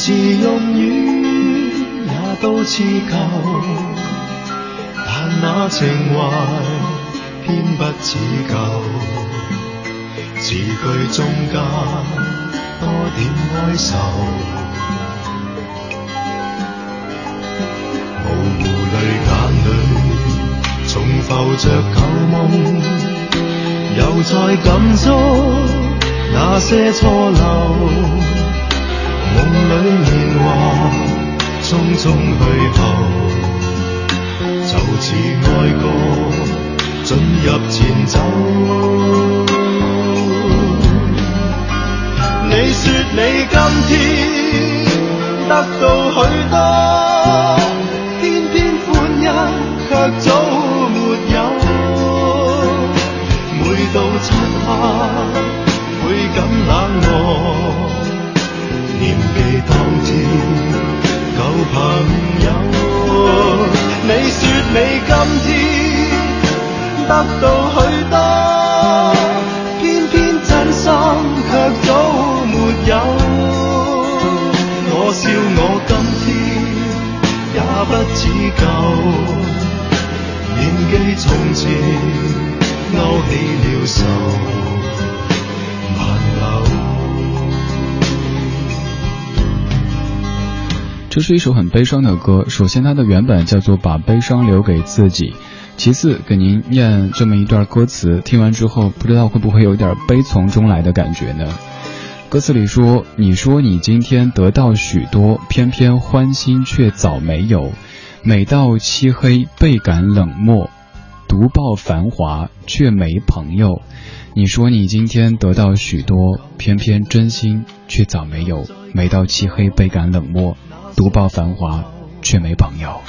字用语也都似旧，但那情怀偏不似旧。字句中间多点哀愁，模糊泪眼里重浮着旧梦，又再感触那些错漏。梦里年华匆匆去后，就似爱歌进入前奏。你说你今天得到许多，偏偏欢欣却早到漆黑，倍感冷漠。念记当天旧朋友，你说你今天得到许多，偏偏真心却早没有。我笑我今天也不似旧，念记从前勾起了愁，这是一首很悲伤的歌。首先，它的原本叫做《把悲伤留给自己》。其次，给您念这么一段歌词，听完之后，不知道会不会有点悲从中来的感觉呢？歌词里说：“你说你今天得到许多，偏偏欢心却早没有。每到漆黑，倍感冷漠，独抱繁华却没朋友。你说你今天得到许多，偏偏真心却早没有。每到漆黑，倍感冷漠。”独抱繁华，却没朋友。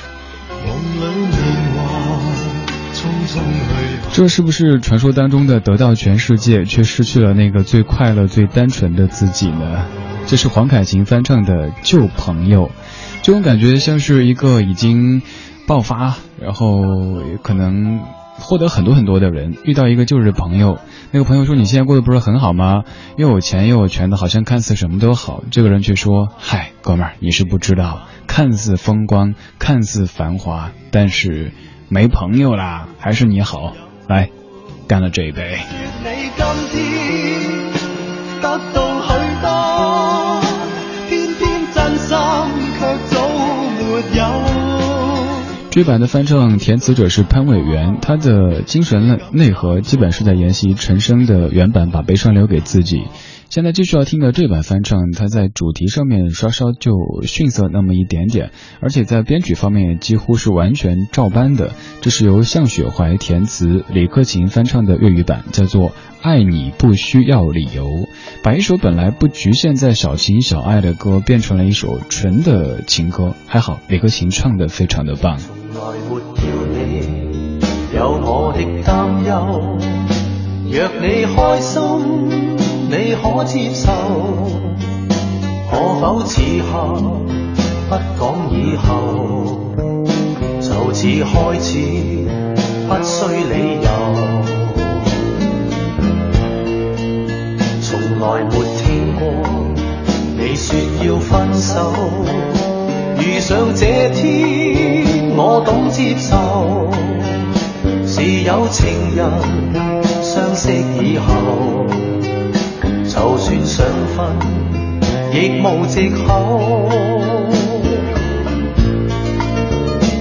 这是不是传说当中的得到全世界，却失去了那个最快乐、最单纯的自己呢？这是黄凯芹翻唱的《旧朋友》，这种感觉像是一个已经爆发，然后可能。获得很多很多的人，遇到一个旧日朋友，那个朋友说：“你现在过得不是很好吗？又有钱又有权的，好像看似什么都好。”这个人却说：“嗨，哥们儿，你是不知道，看似风光，看似繁华，但是没朋友啦，还是你好。来，干了这一杯。”有这版的翻唱填词者是潘伟元，他的精神内内核基本是在沿袭陈升的原版，把悲伤留给自己。现在继续要听的这版翻唱，它在主题上面稍稍就逊色那么一点点，而且在编曲方面也几乎是完全照搬的。这是由向雪怀填词，李克勤翻唱的粤语版，叫做《爱你不需要理由》，把一首本来不局限在小情小爱的歌，变成了一首纯的情歌。还好李克勤唱的非常的棒。从来没要你有我的担忧，若你开心。你可接受？可否此刻不讲以后？就似开始，不需理由。从来没听过你说要分手，遇上这，我懂接受。是有情人相识以后，就算想分，亦无藉口。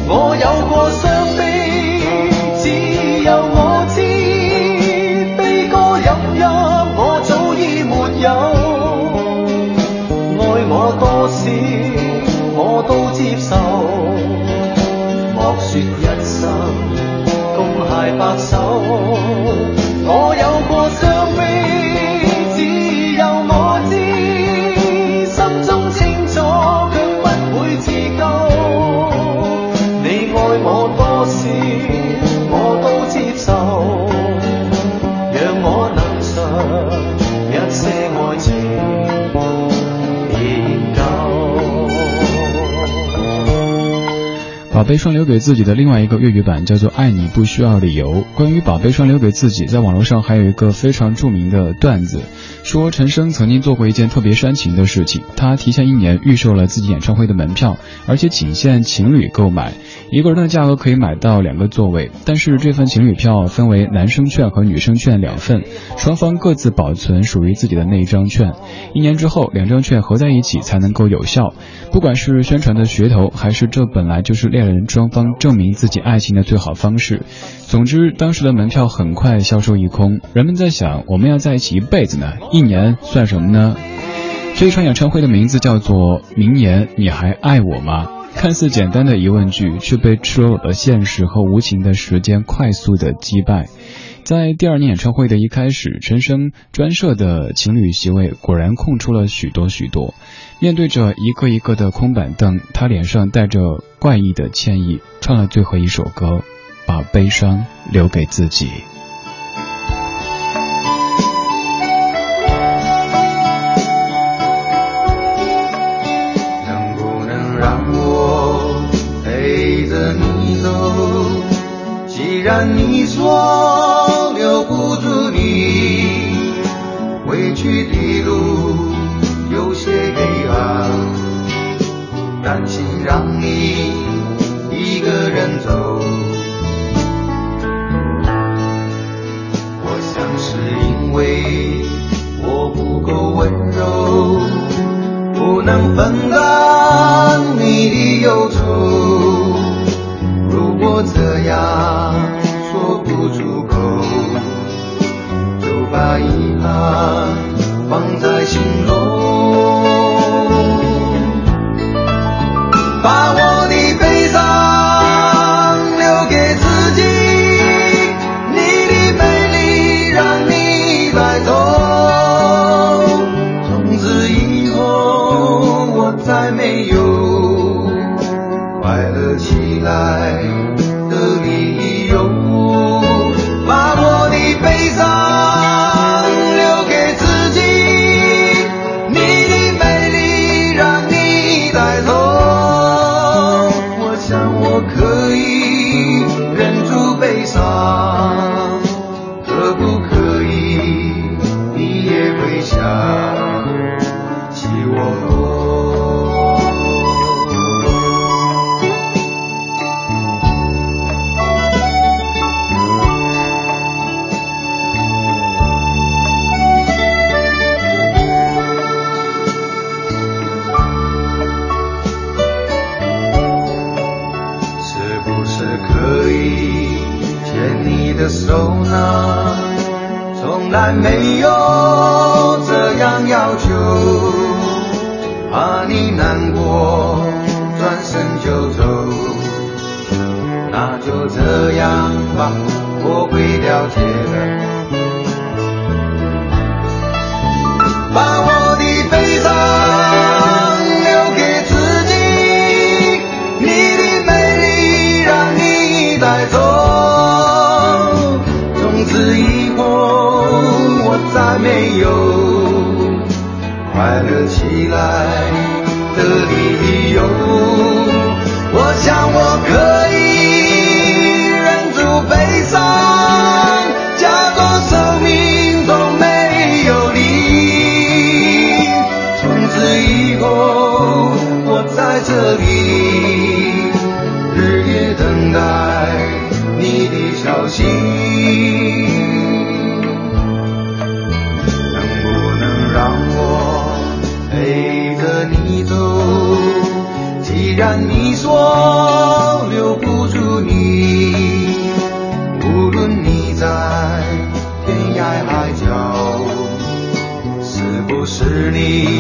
我有过大白手，我有过伤悲，只有我知，心中清楚，却不会自救。你爱我多少，我都接受，让我能尝一些爱情。把悲伤留给自己的另外一个粤语版叫做《爱你不需要理由》。关于把悲伤留给自己，在网络上还有一个非常著名的段子，说陈升曾经做过一件特别煽情的事情，他提前一年预售了自己演唱会的门票，而且仅限情侣购买，一个人的价格可以买到两个座位，但是这份情侣票分为男生券和女生券两份，双方各自保存属于自己的那一张券，一年之后两张券合在一起才能够有效。不管是宣传的噱头，还是这本来就是恋人人双方证明自己爱情的最好方式。总之，当时的门票很快销售一空。人们在想，我们要在一起一辈子呢，一年算什么呢？这一场演唱会的名字叫做《明年你还爱我吗》。看似简单的疑问句，却被赤裸裸的现实和无情的时间快速的击败。在第二年演唱会的一开始，陈升专设的情侣席位果然空出了许多许多。面对着一个一个的空板凳，他脸上带着怪异的歉意，唱了最后一首歌，把悲伤留给自己。能不能让我陪着你走？既然你说留不住你，回去的路。有些黑暗，担心让你一个人走。我想是因为我不够温柔，不能分担你的忧愁。如果这样想起我是不是可以牵你的手呢？从来没有怕你难过，转身就走，那就这样吧，我会快乐起来的理由我想我可以忍住悲伤假装生命中没有你从此以后我在这里日夜等待你的消息。既然你说留不住你无论你在天涯海角是不是你